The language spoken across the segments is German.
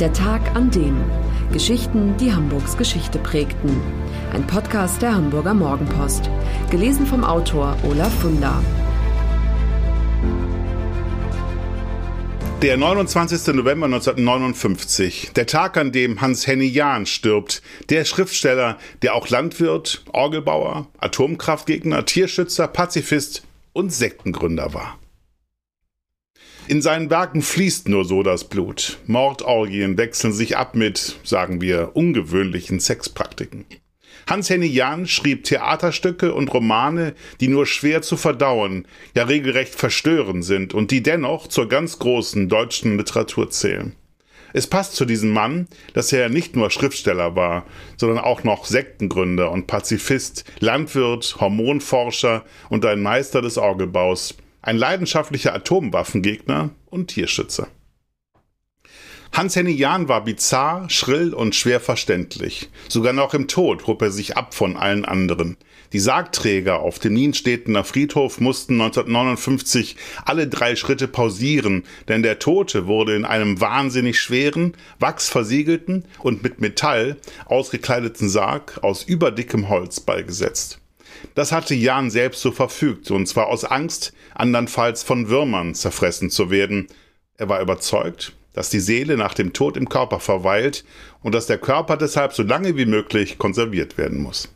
Der Tag an dem. Geschichten, die Hamburgs Geschichte prägten. Ein Podcast der Hamburger Morgenpost. Gelesen vom Autor Olaf Funder. Der 29. November 1959, der Tag, an dem Hans-Henny Jahn stirbt, der Schriftsteller, der auch Landwirt, Orgelbauer, Atomkraftgegner, Tierschützer, Pazifist und Sektengründer war. In seinen Werken fließt nur so das Blut. Mordorgien wechseln sich ab mit, sagen wir, ungewöhnlichen Sexpraktiken. Hans-Henny Jahn schrieb Theaterstücke und Romane, die nur schwer zu verdauen, ja regelrecht verstörend sind und die dennoch zur ganz großen deutschen Literatur zählen. Es passt zu diesem Mann, dass er nicht nur Schriftsteller war, sondern auch noch Sektengründer und Pazifist, Landwirt, Hormonforscher und ein Meister des Orgelbaus, ein leidenschaftlicher Atomwaffengegner und Tierschützer. Hans-Henny Jahn war bizarr, schrill und schwer verständlich. Sogar noch im Tod hob er sich ab von allen anderen. Die Sargträger auf dem Nienstedtener Friedhof mussten 1959 alle drei Schritte pausieren, denn der Tote wurde in einem wahnsinnig schweren, wachsversiegelten und mit Metall ausgekleideten Sarg aus überdickem Holz beigesetzt. Das hatte Jahn selbst so verfügt, und zwar aus Angst, andernfalls von Würmern zerfressen zu werden. Er war überzeugt, dass die Seele nach dem Tod im Körper verweilt und dass der Körper deshalb so lange wie möglich konserviert werden muss.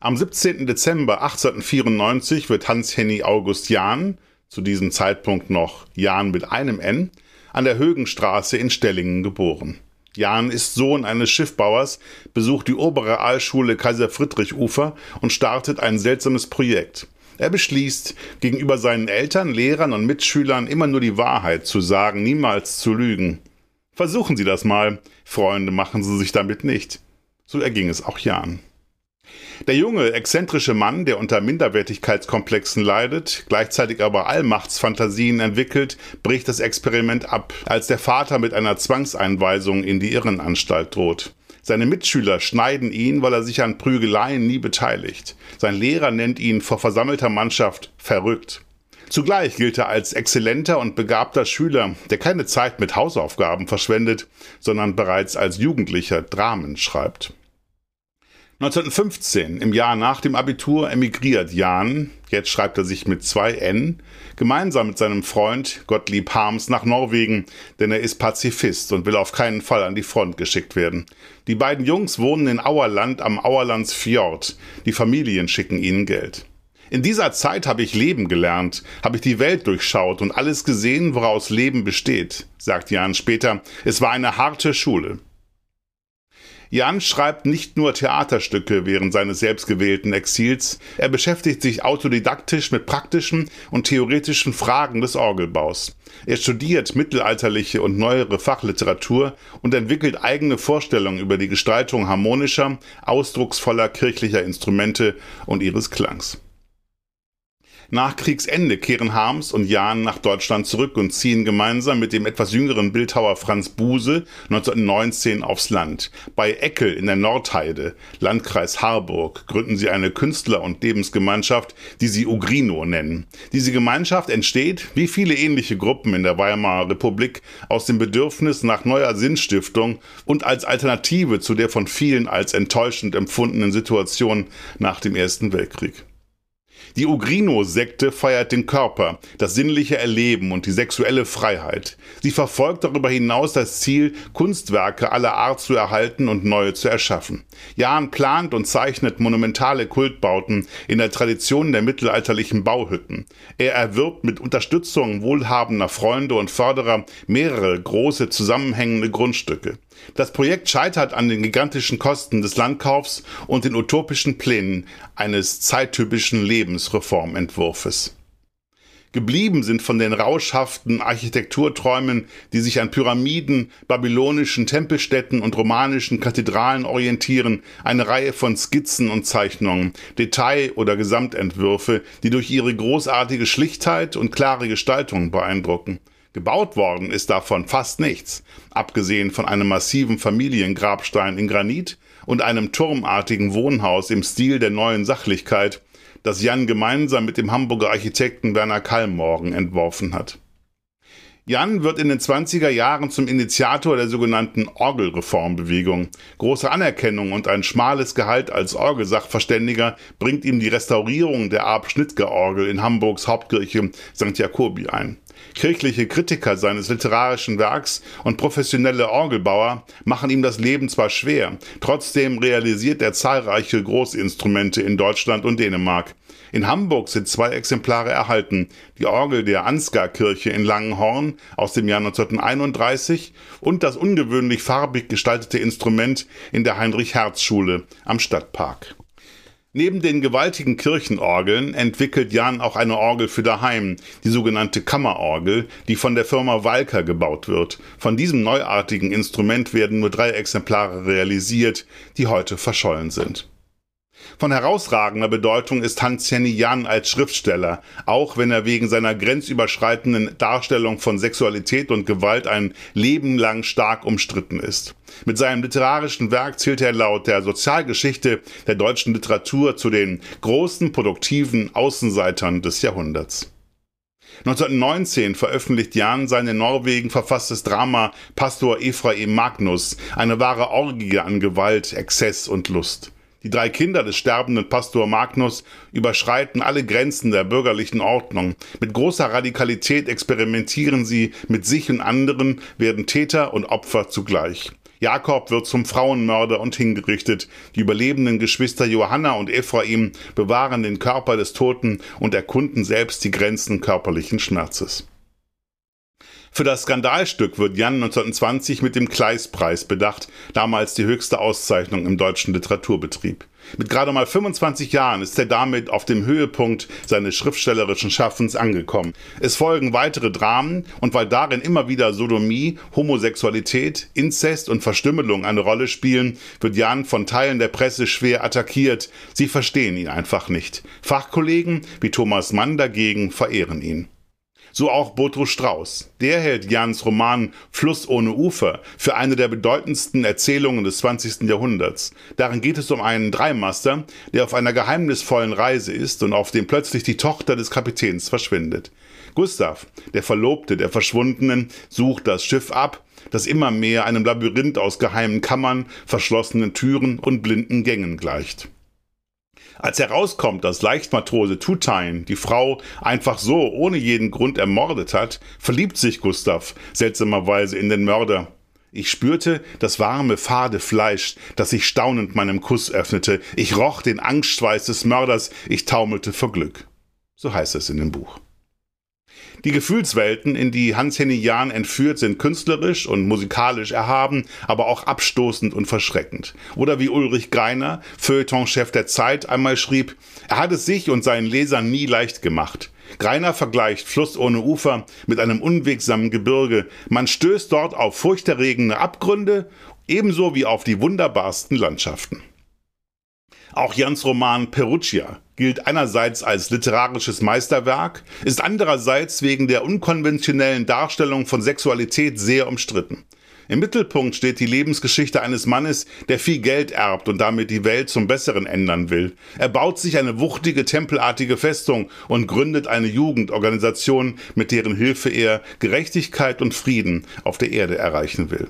Am 17. Dezember 1894 wird Hans-Henny August Jahn, zu diesem Zeitpunkt noch Jahn mit einem N, an der Högenstraße in Stellingen geboren. Jahn ist Sohn eines Schiffbauers, besucht die obere Aalschule Kaiser Friedrich Ufer und startet ein seltsames Projekt. Er beschließt, gegenüber seinen Eltern, Lehrern und Mitschülern immer nur die Wahrheit zu sagen, niemals zu lügen. Versuchen Sie das mal, Freunde machen Sie sich damit nicht. So erging es auch Jan. Der junge, exzentrische Mann, der unter Minderwertigkeitskomplexen leidet, gleichzeitig aber Allmachtsfantasien entwickelt, bricht das Experiment ab, als der Vater mit einer Zwangseinweisung in die Irrenanstalt droht. Seine Mitschüler schneiden ihn, weil er sich an Prügeleien nie beteiligt. Sein Lehrer nennt ihn vor versammelter Mannschaft verrückt. Zugleich gilt er als exzellenter und begabter Schüler, der keine Zeit mit Hausaufgaben verschwendet, sondern bereits als Jugendlicher Dramen schreibt. 1915, im Jahr nach dem Abitur, emigriert Jan, jetzt schreibt er sich mit zwei N, gemeinsam mit seinem Freund Gottlieb Harms nach Norwegen, denn er ist Pazifist und will auf keinen Fall an die Front geschickt werden. Die beiden Jungs wohnen in Auerland am Auerlandsfjord. Die Familien schicken ihnen Geld. In dieser Zeit habe ich Leben gelernt, habe ich die Welt durchschaut und alles gesehen, woraus Leben besteht, sagt Jan später. Es war eine harte Schule. Jan schreibt nicht nur Theaterstücke während seines selbstgewählten Exils, er beschäftigt sich autodidaktisch mit praktischen und theoretischen Fragen des Orgelbaus. Er studiert mittelalterliche und neuere Fachliteratur und entwickelt eigene Vorstellungen über die Gestaltung harmonischer, ausdrucksvoller kirchlicher Instrumente und ihres Klangs. Nach Kriegsende kehren Harms und Jahn nach Deutschland zurück und ziehen gemeinsam mit dem etwas jüngeren Bildhauer Franz Buse 1919 aufs Land. Bei Eckel in der Nordheide, Landkreis Harburg, gründen sie eine Künstler- und Lebensgemeinschaft, die sie Ugrino nennen. Diese Gemeinschaft entsteht, wie viele ähnliche Gruppen in der Weimarer Republik, aus dem Bedürfnis nach neuer Sinnstiftung und als Alternative zu der von vielen als enttäuschend empfundenen Situation nach dem Ersten Weltkrieg. Die Ugrino-Sekte feiert den Körper, das sinnliche Erleben und die sexuelle Freiheit. Sie verfolgt darüber hinaus das Ziel, Kunstwerke aller Art zu erhalten und neue zu erschaffen. Jahn plant und zeichnet monumentale Kultbauten in der Tradition der mittelalterlichen Bauhütten. Er erwirbt mit Unterstützung wohlhabender Freunde und Förderer mehrere große zusammenhängende Grundstücke. Das Projekt scheitert an den gigantischen Kosten des Landkaufs und den utopischen Plänen eines zeittypischen Lebensreformentwurfes. Geblieben sind von den rauschhaften Architekturträumen, die sich an Pyramiden, babylonischen Tempelstätten und romanischen Kathedralen orientieren, eine Reihe von Skizzen und Zeichnungen, Detail- oder Gesamtentwürfe, die durch ihre großartige Schlichtheit und klare Gestaltung beeindrucken. Gebaut worden ist davon fast nichts, abgesehen von einem massiven Familiengrabstein in Granit und einem turmartigen Wohnhaus im Stil der neuen Sachlichkeit, das Jan gemeinsam mit dem Hamburger Architekten Werner Kallmorgen entworfen hat. Jan wird in den 20er Jahren zum Initiator der sogenannten Orgelreformbewegung. Große Anerkennung und ein schmales Gehalt als Orgelsachverständiger bringt ihm die Restaurierung der Arp-Schnittger-Orgel in Hamburgs Hauptkirche St. Jakobi ein. Kirchliche Kritiker seines literarischen Werks und professionelle Orgelbauer machen ihm das Leben zwar schwer, trotzdem realisiert er zahlreiche Großinstrumente in Deutschland und Dänemark. In Hamburg sind zwei Exemplare erhalten. Die Orgel der Ansgar-Kirche in Langenhorn aus dem Jahr 1931 und das ungewöhnlich farbig gestaltete Instrument in der Heinrich-Herz-Schule am Stadtpark. Neben den gewaltigen Kirchenorgeln entwickelt Jan auch eine Orgel für daheim, die sogenannte Kammerorgel, die von der Firma Walker gebaut wird. Von diesem neuartigen Instrument werden nur drei Exemplare realisiert, die heute verschollen sind. Von herausragender Bedeutung ist Hans Henny Jan als Schriftsteller, auch wenn er wegen seiner grenzüberschreitenden Darstellung von Sexualität und Gewalt ein Leben lang stark umstritten ist. Mit seinem literarischen Werk zählt er laut der Sozialgeschichte der deutschen Literatur zu den großen produktiven Außenseitern des Jahrhunderts. 1919 veröffentlicht Jan sein in Norwegen verfasstes Drama Pastor Ephraim Magnus, eine wahre Orgie an Gewalt, Exzess und Lust. Die drei Kinder des sterbenden Pastor Magnus überschreiten alle Grenzen der bürgerlichen Ordnung. Mit großer Radikalität experimentieren sie mit sich und anderen, werden Täter und Opfer zugleich. Jakob wird zum Frauenmörder und hingerichtet. Die überlebenden Geschwister Johanna und Ephraim bewahren den Körper des Toten und erkunden selbst die Grenzen körperlichen Schmerzes. Für das Skandalstück wird Jan 1920 mit dem Kleispreis bedacht, damals die höchste Auszeichnung im deutschen Literaturbetrieb. Mit gerade mal 25 Jahren ist er damit auf dem Höhepunkt seines schriftstellerischen Schaffens angekommen. Es folgen weitere Dramen und weil darin immer wieder Sodomie, Homosexualität, Inzest und Verstümmelung eine Rolle spielen, wird Jan von Teilen der Presse schwer attackiert. Sie verstehen ihn einfach nicht. Fachkollegen wie Thomas Mann dagegen verehren ihn. So auch Botrus Strauß. Der hält Jans Roman Fluss ohne Ufer für eine der bedeutendsten Erzählungen des 20. Jahrhunderts. Darin geht es um einen Dreimaster, der auf einer geheimnisvollen Reise ist und auf dem plötzlich die Tochter des Kapitäns verschwindet. Gustav, der Verlobte der Verschwundenen, sucht das Schiff ab, das immer mehr einem Labyrinth aus geheimen Kammern, verschlossenen Türen und blinden Gängen gleicht. Als herauskommt, dass Leichtmatrose Tutain die Frau einfach so ohne jeden Grund ermordet hat, verliebt sich Gustav seltsamerweise in den Mörder. Ich spürte das warme, fade Fleisch, das sich staunend meinem Kuss öffnete. Ich roch den Angstschweiß des Mörders. Ich taumelte vor Glück. So heißt es in dem Buch. Die Gefühlswelten, in die Hans-Henny Jahn entführt, sind künstlerisch und musikalisch erhaben, aber auch abstoßend und verschreckend. Oder wie Ulrich Greiner, Feuilleton-Chef der Zeit, einmal schrieb, er hat es sich und seinen Lesern nie leicht gemacht. Greiner vergleicht Fluss ohne Ufer mit einem unwegsamen Gebirge. Man stößt dort auf furchterregende Abgründe, ebenso wie auf die wunderbarsten Landschaften. Auch Jans Roman Perugia gilt einerseits als literarisches Meisterwerk, ist andererseits wegen der unkonventionellen Darstellung von Sexualität sehr umstritten. Im Mittelpunkt steht die Lebensgeschichte eines Mannes, der viel Geld erbt und damit die Welt zum Besseren ändern will. Er baut sich eine wuchtige tempelartige Festung und gründet eine Jugendorganisation, mit deren Hilfe er Gerechtigkeit und Frieden auf der Erde erreichen will.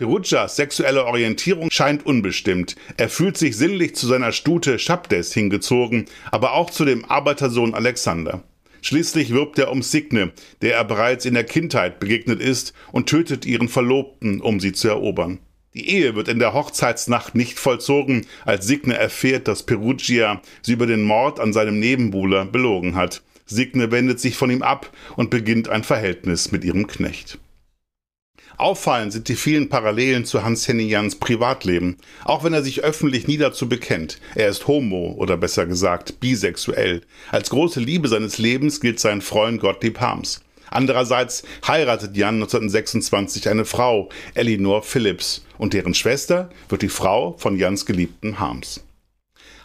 Perugias sexuelle Orientierung scheint unbestimmt. Er fühlt sich sinnlich zu seiner Stute Shabdes hingezogen, aber auch zu dem Arbeitersohn Alexander. Schließlich wirbt er um Signe, der er bereits in der Kindheit begegnet ist, und tötet ihren Verlobten, um sie zu erobern. Die Ehe wird in der Hochzeitsnacht nicht vollzogen, als Signe erfährt, dass Perugia sie über den Mord an seinem Nebenbuhler belogen hat. Signe wendet sich von ihm ab und beginnt ein Verhältnis mit ihrem Knecht. Auffallend sind die vielen Parallelen zu Hans-Henny Jans Privatleben, auch wenn er sich öffentlich nie dazu bekennt. Er ist homo oder besser gesagt bisexuell. Als große Liebe seines Lebens gilt sein Freund Gottlieb Harms. Andererseits heiratet Jan 1926 eine Frau, Elinor Phillips, und deren Schwester wird die Frau von Jans geliebten Harms.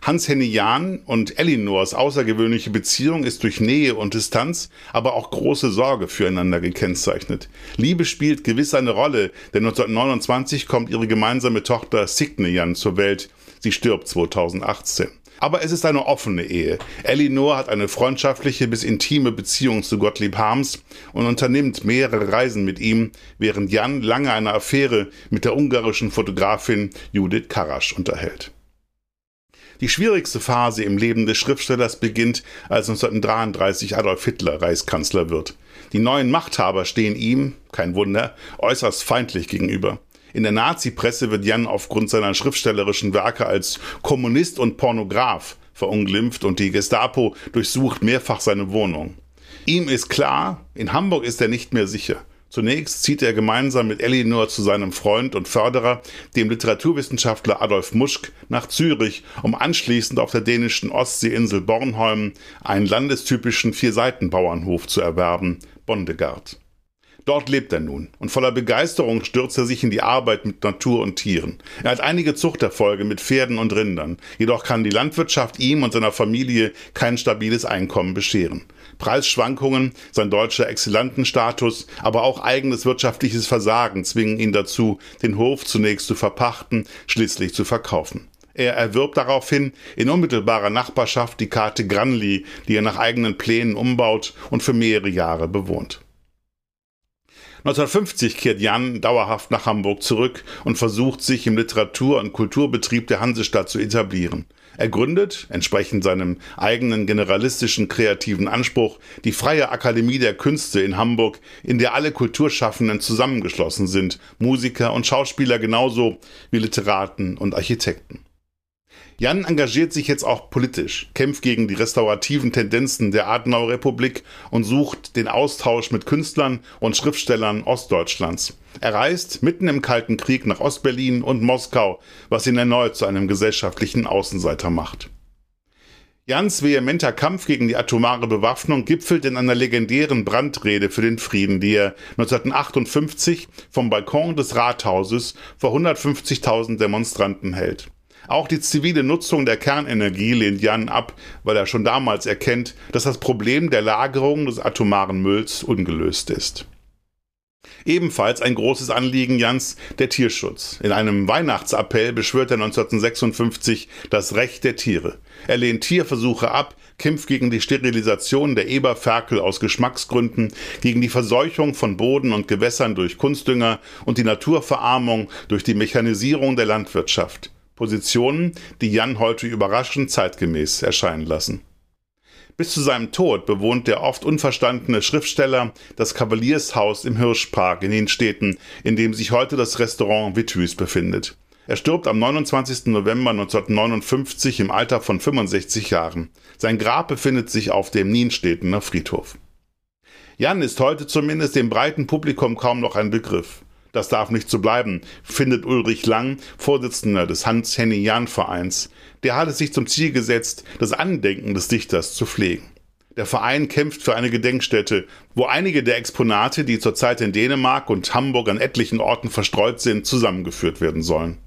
Hans-Henny Jahn und Elinors außergewöhnliche Beziehung ist durch Nähe und Distanz, aber auch große Sorge füreinander gekennzeichnet. Liebe spielt gewiss eine Rolle, denn 1929 kommt ihre gemeinsame Tochter Signe Jan zur Welt. Sie stirbt 2018. Aber es ist eine offene Ehe. Elinor hat eine freundschaftliche bis intime Beziehung zu Gottlieb Harms und unternimmt mehrere Reisen mit ihm, während Jan lange eine Affäre mit der ungarischen Fotografin Judith Karasch unterhält. Die schwierigste Phase im Leben des Schriftstellers beginnt, als 1933 Adolf Hitler Reichskanzler wird. Die neuen Machthaber stehen ihm, kein Wunder, äußerst feindlich gegenüber. In der Nazi-Presse wird Jan aufgrund seiner schriftstellerischen Werke als Kommunist und Pornograph verunglimpft und die Gestapo durchsucht mehrfach seine Wohnung. Ihm ist klar, in Hamburg ist er nicht mehr sicher. Zunächst zieht er gemeinsam mit Elinor zu seinem Freund und Förderer, dem Literaturwissenschaftler Adolf Muschk, nach Zürich, um anschließend auf der dänischen Ostseeinsel Bornholm einen landestypischen Vierseitenbauernhof zu erwerben, Bondegard. Dort lebt er nun und voller Begeisterung stürzt er sich in die Arbeit mit Natur und Tieren. Er hat einige Zuchterfolge mit Pferden und Rindern, jedoch kann die Landwirtschaft ihm und seiner Familie kein stabiles Einkommen bescheren. Preisschwankungen, sein deutscher Exzellenten-Status, aber auch eigenes wirtschaftliches Versagen zwingen ihn dazu, den Hof zunächst zu verpachten, schließlich zu verkaufen. Er erwirbt daraufhin in unmittelbarer Nachbarschaft die Karte Granly, die er nach eigenen Plänen umbaut und für mehrere Jahre bewohnt. 1950 kehrt Jan dauerhaft nach Hamburg zurück und versucht sich im Literatur- und Kulturbetrieb der Hansestadt zu etablieren. Er gründet, entsprechend seinem eigenen generalistischen kreativen Anspruch, die Freie Akademie der Künste in Hamburg, in der alle Kulturschaffenden zusammengeschlossen sind, Musiker und Schauspieler genauso wie Literaten und Architekten. Jan engagiert sich jetzt auch politisch, kämpft gegen die restaurativen Tendenzen der Adenauer Republik und sucht den Austausch mit Künstlern und Schriftstellern Ostdeutschlands. Er reist mitten im Kalten Krieg nach Ostberlin und Moskau, was ihn erneut zu einem gesellschaftlichen Außenseiter macht. Jans vehementer Kampf gegen die atomare Bewaffnung gipfelt in einer legendären Brandrede für den Frieden, die er 1958 vom Balkon des Rathauses vor 150.000 Demonstranten hält. Auch die zivile Nutzung der Kernenergie lehnt Jan ab, weil er schon damals erkennt, dass das Problem der Lagerung des atomaren Mülls ungelöst ist. Ebenfalls ein großes Anliegen Jans der Tierschutz. In einem Weihnachtsappell beschwört er 1956 das Recht der Tiere. Er lehnt Tierversuche ab, kämpft gegen die Sterilisation der Eberferkel aus Geschmacksgründen, gegen die Verseuchung von Boden und Gewässern durch Kunstdünger und die Naturverarmung durch die Mechanisierung der Landwirtschaft. Positionen, die Jan heute überraschend zeitgemäß erscheinen lassen. Bis zu seinem Tod bewohnt der oft unverstandene Schriftsteller das Kavaliershaus im Hirschpark in den Städten, in dem sich heute das Restaurant Vitus befindet. Er stirbt am 29. November 1959 im Alter von 65 Jahren. Sein Grab befindet sich auf dem Nienstädtener Friedhof. Jan ist heute zumindest dem breiten Publikum kaum noch ein Begriff. Das darf nicht so bleiben, findet Ulrich Lang, Vorsitzender des Hans-Henny-Jahn-Vereins. Der hat es sich zum Ziel gesetzt, das Andenken des Dichters zu pflegen. Der Verein kämpft für eine Gedenkstätte, wo einige der Exponate, die zurzeit in Dänemark und Hamburg an etlichen Orten verstreut sind, zusammengeführt werden sollen.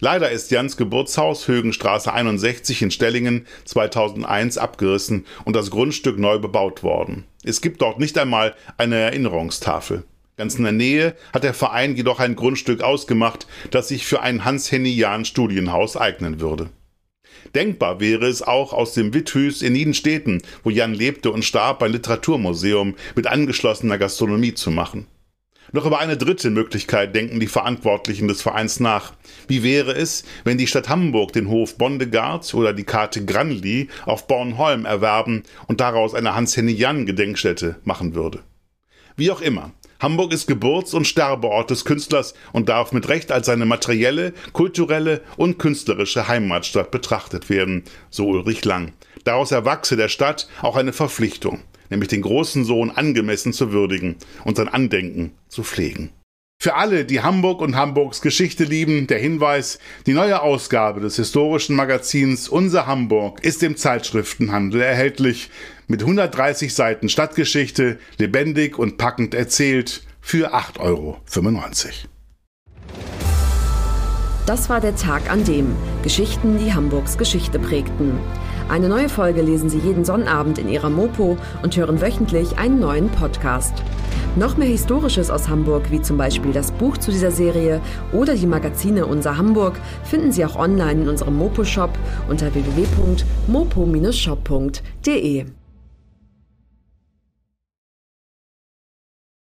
Leider ist Jans Geburtshaus Högenstraße 61 in Stellingen 2001 abgerissen und das Grundstück neu bebaut worden. Es gibt dort nicht einmal eine Erinnerungstafel. Ganz in der Nähe hat der Verein jedoch ein Grundstück ausgemacht, das sich für ein Hans-Henny-Jahn-Studienhaus eignen würde. Denkbar wäre es auch aus dem Witthüs in Nidenstädten, wo Jan lebte und starb, ein Literaturmuseum mit angeschlossener Gastronomie zu machen. Noch über eine dritte Möglichkeit denken die Verantwortlichen des Vereins nach. Wie wäre es, wenn die Stadt Hamburg den Hof Bondegard oder die Karte Granly auf Bornholm erwerben und daraus eine Hans-Henny-Jan-Gedenkstätte machen würde? Wie auch immer, Hamburg ist Geburts- und Sterbeort des Künstlers und darf mit Recht als seine materielle, kulturelle und künstlerische Heimatstadt betrachtet werden, so Ulrich Lang. Daraus erwachse der Stadt auch eine Verpflichtung, nämlich den großen Sohn angemessen zu würdigen und sein Andenken zu pflegen. Für alle, die Hamburg und Hamburgs Geschichte lieben, der Hinweis, die neue Ausgabe des historischen Magazins Unser Hamburg ist im Zeitschriftenhandel erhältlich mit 130 Seiten Stadtgeschichte, lebendig und packend erzählt für 8,95 Euro. Das war der Tag an dem Geschichten, die Hamburgs Geschichte prägten. Eine neue Folge lesen Sie jeden Sonnabend in Ihrer Mopo und hören wöchentlich einen neuen Podcast. Noch mehr Historisches aus Hamburg, wie zum Beispiel das Buch zu dieser Serie oder die Magazine Unser Hamburg, finden Sie auch online in unserem Mopo-Shop unter www.mopo-shop.de.